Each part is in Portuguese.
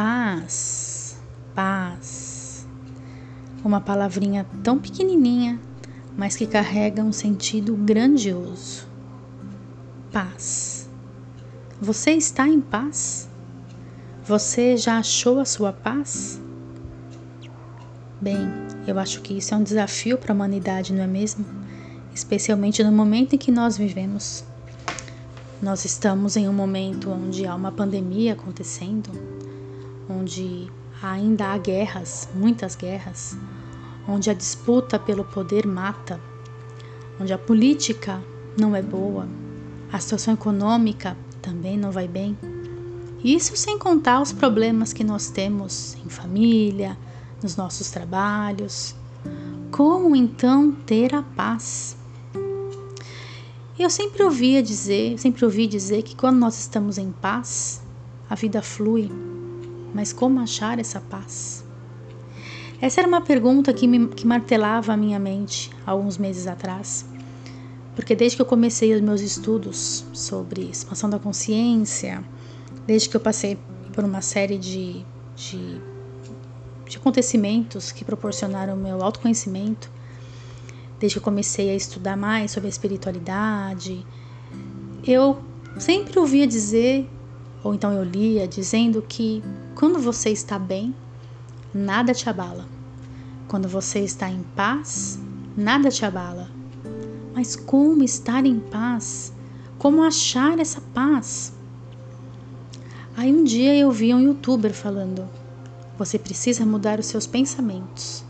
Paz, paz. Uma palavrinha tão pequenininha, mas que carrega um sentido grandioso. Paz. Você está em paz? Você já achou a sua paz? Bem, eu acho que isso é um desafio para a humanidade, não é mesmo? Especialmente no momento em que nós vivemos. Nós estamos em um momento onde há uma pandemia acontecendo, onde ainda há guerras, muitas guerras, onde a disputa pelo poder mata, onde a política não é boa, a situação econômica também não vai bem. Isso sem contar os problemas que nós temos em família, nos nossos trabalhos. Como então ter a paz? Eu sempre ouvia dizer, sempre ouvi dizer que quando nós estamos em paz, a vida flui. Mas como achar essa paz? Essa era uma pergunta que, me, que martelava a minha mente alguns meses atrás. Porque desde que eu comecei os meus estudos sobre expansão da consciência, desde que eu passei por uma série de, de, de acontecimentos que proporcionaram o meu autoconhecimento, desde que eu comecei a estudar mais sobre a espiritualidade, eu sempre ouvia dizer, ou então eu lia, dizendo que quando você está bem, nada te abala. Quando você está em paz, nada te abala. Mas como estar em paz? Como achar essa paz? Aí um dia eu vi um youtuber falando: você precisa mudar os seus pensamentos.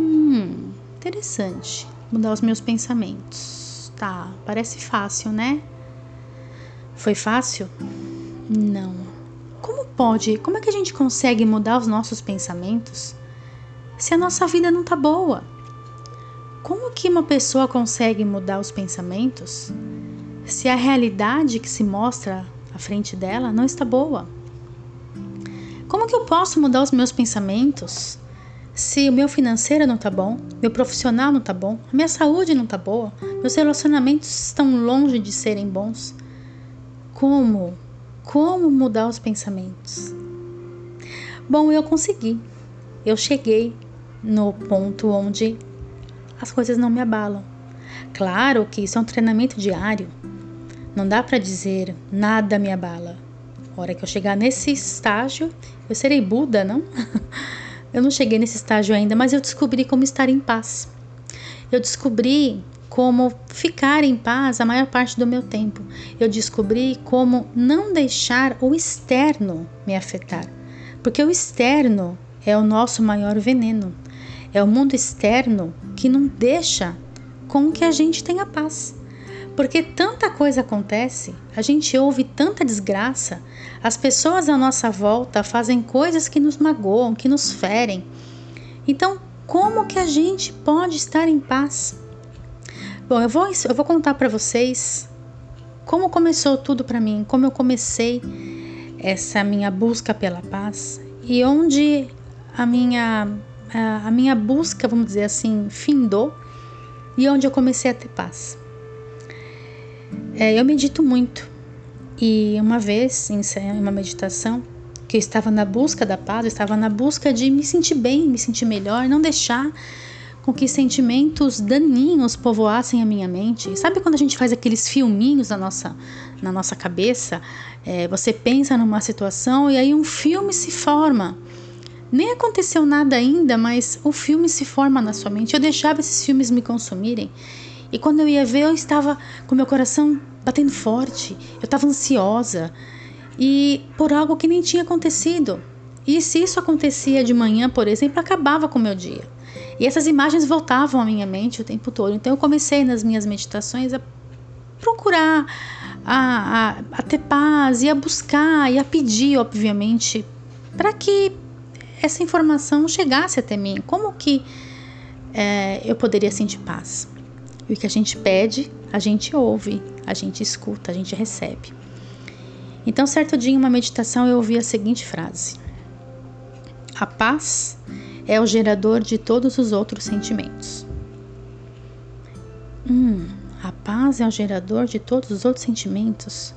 Hum, interessante. Mudar os meus pensamentos. Tá, parece fácil, né? Foi fácil? Não como pode, como é que a gente consegue mudar os nossos pensamentos se a nossa vida não tá boa? Como que uma pessoa consegue mudar os pensamentos se a realidade que se mostra à frente dela não está boa? Como que eu posso mudar os meus pensamentos se o meu financeiro não tá bom, meu profissional não tá bom, minha saúde não tá boa, meus relacionamentos estão longe de serem bons? Como como mudar os pensamentos? Bom, eu consegui. Eu cheguei no ponto onde as coisas não me abalam. Claro que isso é um treinamento diário. Não dá para dizer nada me abala. A hora que eu chegar nesse estágio, eu serei Buda, não? eu não cheguei nesse estágio ainda, mas eu descobri como estar em paz. Eu descobri como ficar em paz a maior parte do meu tempo. Eu descobri como não deixar o externo me afetar, porque o externo é o nosso maior veneno. É o mundo externo que não deixa com que a gente tenha paz. Porque tanta coisa acontece, a gente ouve tanta desgraça, as pessoas à nossa volta fazem coisas que nos magoam, que nos ferem. Então, como que a gente pode estar em paz? Bom, eu vou, eu vou contar para vocês como começou tudo para mim, como eu comecei essa minha busca pela paz e onde a minha a, a minha busca, vamos dizer assim, findou e onde eu comecei a ter paz. É, eu medito muito e uma vez em uma meditação que eu estava na busca da paz, eu estava na busca de me sentir bem, me sentir melhor, não deixar com que sentimentos daninhos povoassem a minha mente. Sabe quando a gente faz aqueles filminhos na nossa, na nossa cabeça? É, você pensa numa situação e aí um filme se forma. Nem aconteceu nada ainda, mas o filme se forma na sua mente. Eu deixava esses filmes me consumirem. E quando eu ia ver, eu estava com meu coração batendo forte. Eu estava ansiosa. E por algo que nem tinha acontecido. E se isso acontecia de manhã, por exemplo, acabava com o meu dia. E essas imagens voltavam à minha mente o tempo todo. Então eu comecei nas minhas meditações a procurar, a, a, a ter paz e a buscar e a pedir, obviamente, para que essa informação chegasse até mim. Como que é, eu poderia sentir paz? E o que a gente pede, a gente ouve, a gente escuta, a gente recebe. Então, certo dia, em uma meditação, eu ouvi a seguinte frase: A paz é o gerador de todos os outros sentimentos. Hum, a paz é o gerador de todos os outros sentimentos.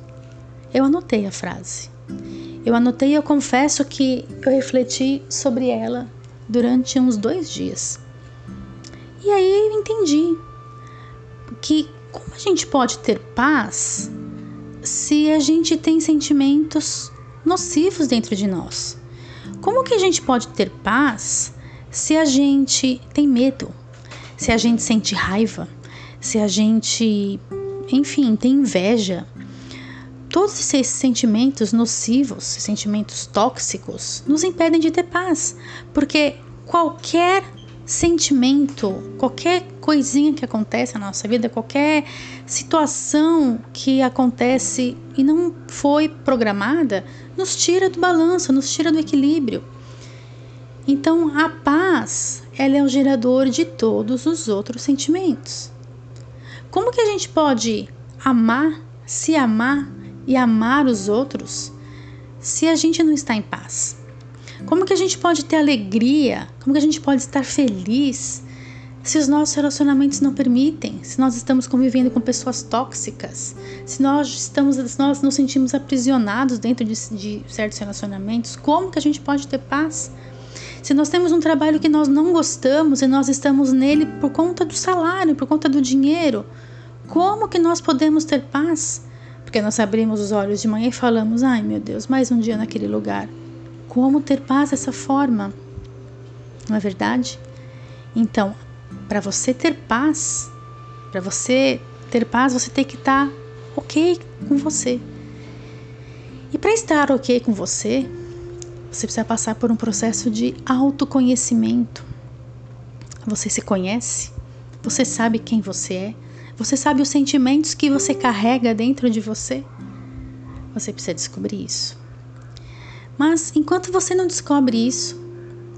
Eu anotei a frase. Eu anotei e eu confesso que eu refleti sobre ela durante uns dois dias. E aí eu entendi que como a gente pode ter paz se a gente tem sentimentos nocivos dentro de nós? Como que a gente pode ter paz se a gente tem medo, se a gente sente raiva, se a gente, enfim, tem inveja? Todos esses sentimentos nocivos, sentimentos tóxicos, nos impedem de ter paz, porque qualquer sentimento, qualquer coisinha que acontece na nossa vida, qualquer situação que acontece e não foi programada, nos tira do balanço, nos tira do equilíbrio. Então, a paz, ela é o gerador de todos os outros sentimentos. Como que a gente pode amar, se amar e amar os outros se a gente não está em paz? Como que a gente pode ter alegria? Como que a gente pode estar feliz se os nossos relacionamentos não permitem? Se nós estamos convivendo com pessoas tóxicas? Se nós estamos, se nós nos sentimos aprisionados dentro de, de certos relacionamentos? Como que a gente pode ter paz? Se nós temos um trabalho que nós não gostamos e nós estamos nele por conta do salário, por conta do dinheiro, como que nós podemos ter paz? Porque nós abrimos os olhos de manhã e falamos: ai meu Deus, mais um dia naquele lugar como ter paz dessa forma, não é verdade? Então, para você ter paz, para você ter paz, você tem que estar tá ok com você. E para estar ok com você, você precisa passar por um processo de autoconhecimento. Você se conhece, você sabe quem você é, você sabe os sentimentos que você carrega dentro de você. Você precisa descobrir isso. Mas enquanto você não descobre isso,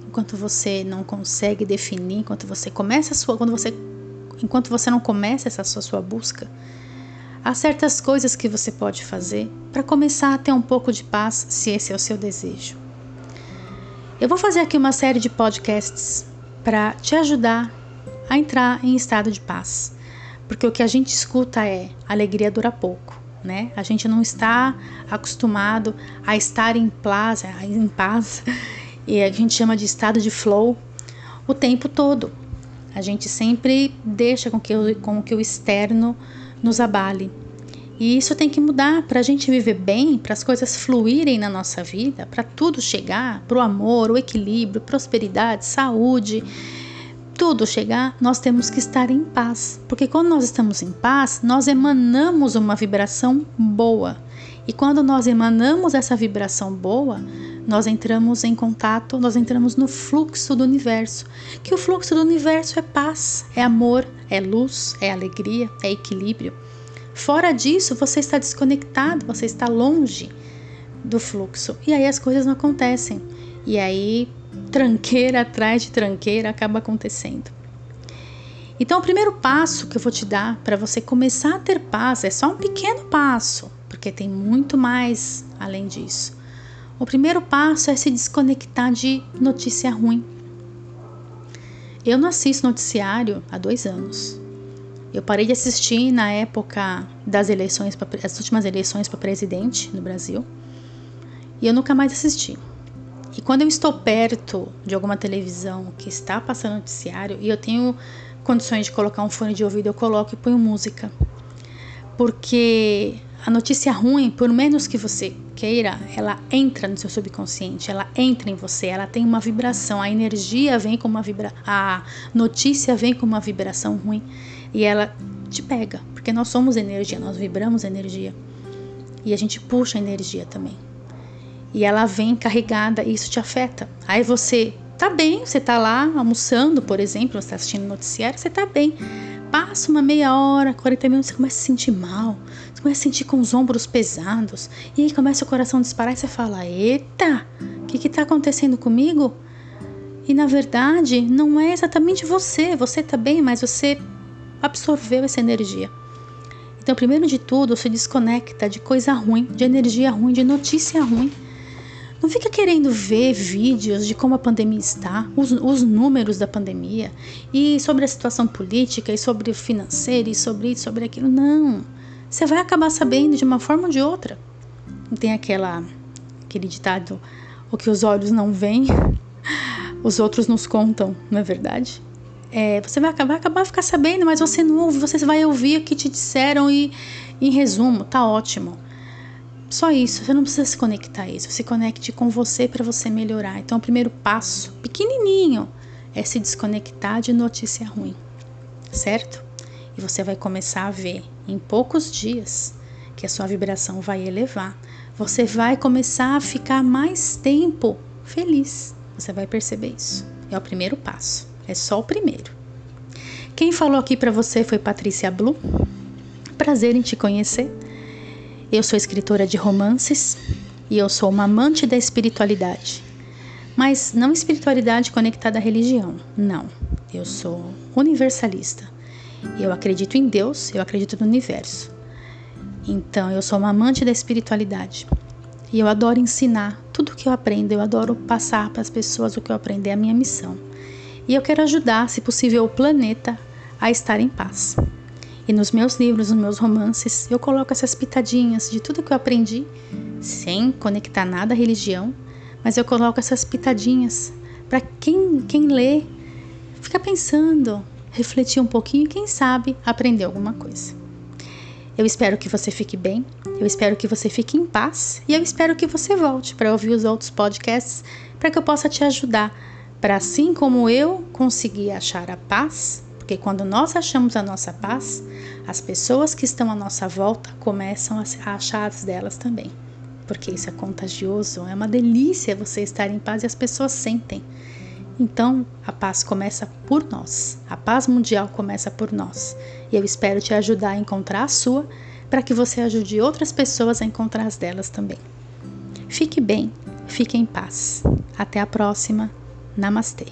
enquanto você não consegue definir, enquanto você começa sua, quando você, enquanto você não começa essa sua, sua busca, há certas coisas que você pode fazer para começar a ter um pouco de paz, se esse é o seu desejo. Eu vou fazer aqui uma série de podcasts para te ajudar a entrar em estado de paz, porque o que a gente escuta é alegria dura pouco né? A gente não está acostumado a estar em paz, em paz, e a gente chama de estado de flow o tempo todo. A gente sempre deixa com que, com que o externo nos abale. E isso tem que mudar para a gente viver bem, para as coisas fluírem na nossa vida, para tudo chegar, para o amor, o equilíbrio, prosperidade, saúde tudo chegar, nós temos que estar em paz, porque quando nós estamos em paz, nós emanamos uma vibração boa. E quando nós emanamos essa vibração boa, nós entramos em contato, nós entramos no fluxo do universo. Que o fluxo do universo é paz, é amor, é luz, é alegria, é equilíbrio. Fora disso, você está desconectado, você está longe do fluxo. E aí as coisas não acontecem. E aí tranqueira atrás de tranqueira acaba acontecendo. Então, o primeiro passo que eu vou te dar para você começar a ter paz é só um pequeno passo, porque tem muito mais além disso. O primeiro passo é se desconectar de notícia ruim. Eu não assisto noticiário há dois anos. Eu parei de assistir na época das eleições, as últimas eleições para presidente no Brasil, e eu nunca mais assisti. E quando eu estou perto de alguma televisão que está passando noticiário e eu tenho condições de colocar um fone de ouvido, eu coloco e ponho música. Porque a notícia ruim, por menos que você queira, ela entra no seu subconsciente, ela entra em você, ela tem uma vibração, a energia vem com uma vibra, a notícia vem com uma vibração ruim e ela te pega, porque nós somos energia, nós vibramos energia. E a gente puxa energia também e ela vem carregada e isso te afeta. Aí você tá bem, você tá lá almoçando, por exemplo, você tá assistindo noticiário, você tá bem. Passa uma meia hora, 40 minutos, você começa a se sentir mal, você começa a sentir com os ombros pesados, e aí começa o coração a disparar e você fala: Eita, o que que tá acontecendo comigo? E na verdade, não é exatamente você, você tá bem, mas você absorveu essa energia. Então, primeiro de tudo, se desconecta de coisa ruim, de energia ruim, de notícia ruim não fica querendo ver vídeos de como a pandemia está, os, os, números da pandemia, e sobre a situação política, e sobre o financeiro, e sobre isso, sobre aquilo. Não. Você vai acabar sabendo de uma forma ou de outra. Tem aquela Aquele ditado: o que os olhos não veem, os outros nos contam, não é verdade? É, você vai acabar, acabar ficar sabendo, mas você não ouve, você vai ouvir o que te disseram e, em resumo, tá ótimo. Só isso, você não precisa se conectar a isso, se conecte com você para você melhorar. Então, o primeiro passo, pequenininho, é se desconectar de notícia ruim, certo? E você vai começar a ver em poucos dias que a sua vibração vai elevar. Você vai começar a ficar mais tempo feliz. Você vai perceber isso. É o primeiro passo. É só o primeiro. Quem falou aqui para você foi Patrícia Blue. Prazer em te conhecer. Eu sou escritora de romances e eu sou uma amante da espiritualidade. Mas não espiritualidade conectada à religião, não. Eu sou universalista. Eu acredito em Deus, eu acredito no universo. Então, eu sou uma amante da espiritualidade. E eu adoro ensinar tudo o que eu aprendo, eu adoro passar para as pessoas o que eu aprendi, é a minha missão. E eu quero ajudar, se possível, o planeta a estar em paz. E nos meus livros, nos meus romances, eu coloco essas pitadinhas de tudo que eu aprendi, sem conectar nada à religião, mas eu coloco essas pitadinhas para quem, quem lê ficar pensando, refletir um pouquinho e, quem sabe, aprender alguma coisa. Eu espero que você fique bem, eu espero que você fique em paz e eu espero que você volte para ouvir os outros podcasts para que eu possa te ajudar para assim como eu conseguir achar a paz, porque quando nós achamos a nossa paz, as pessoas que estão à nossa volta começam a achar as delas também. Porque isso é contagioso, é uma delícia você estar em paz e as pessoas sentem. Então, a paz começa por nós. A paz mundial começa por nós. E eu espero te ajudar a encontrar a sua, para que você ajude outras pessoas a encontrar as delas também. Fique bem, fique em paz. Até a próxima. Namastê.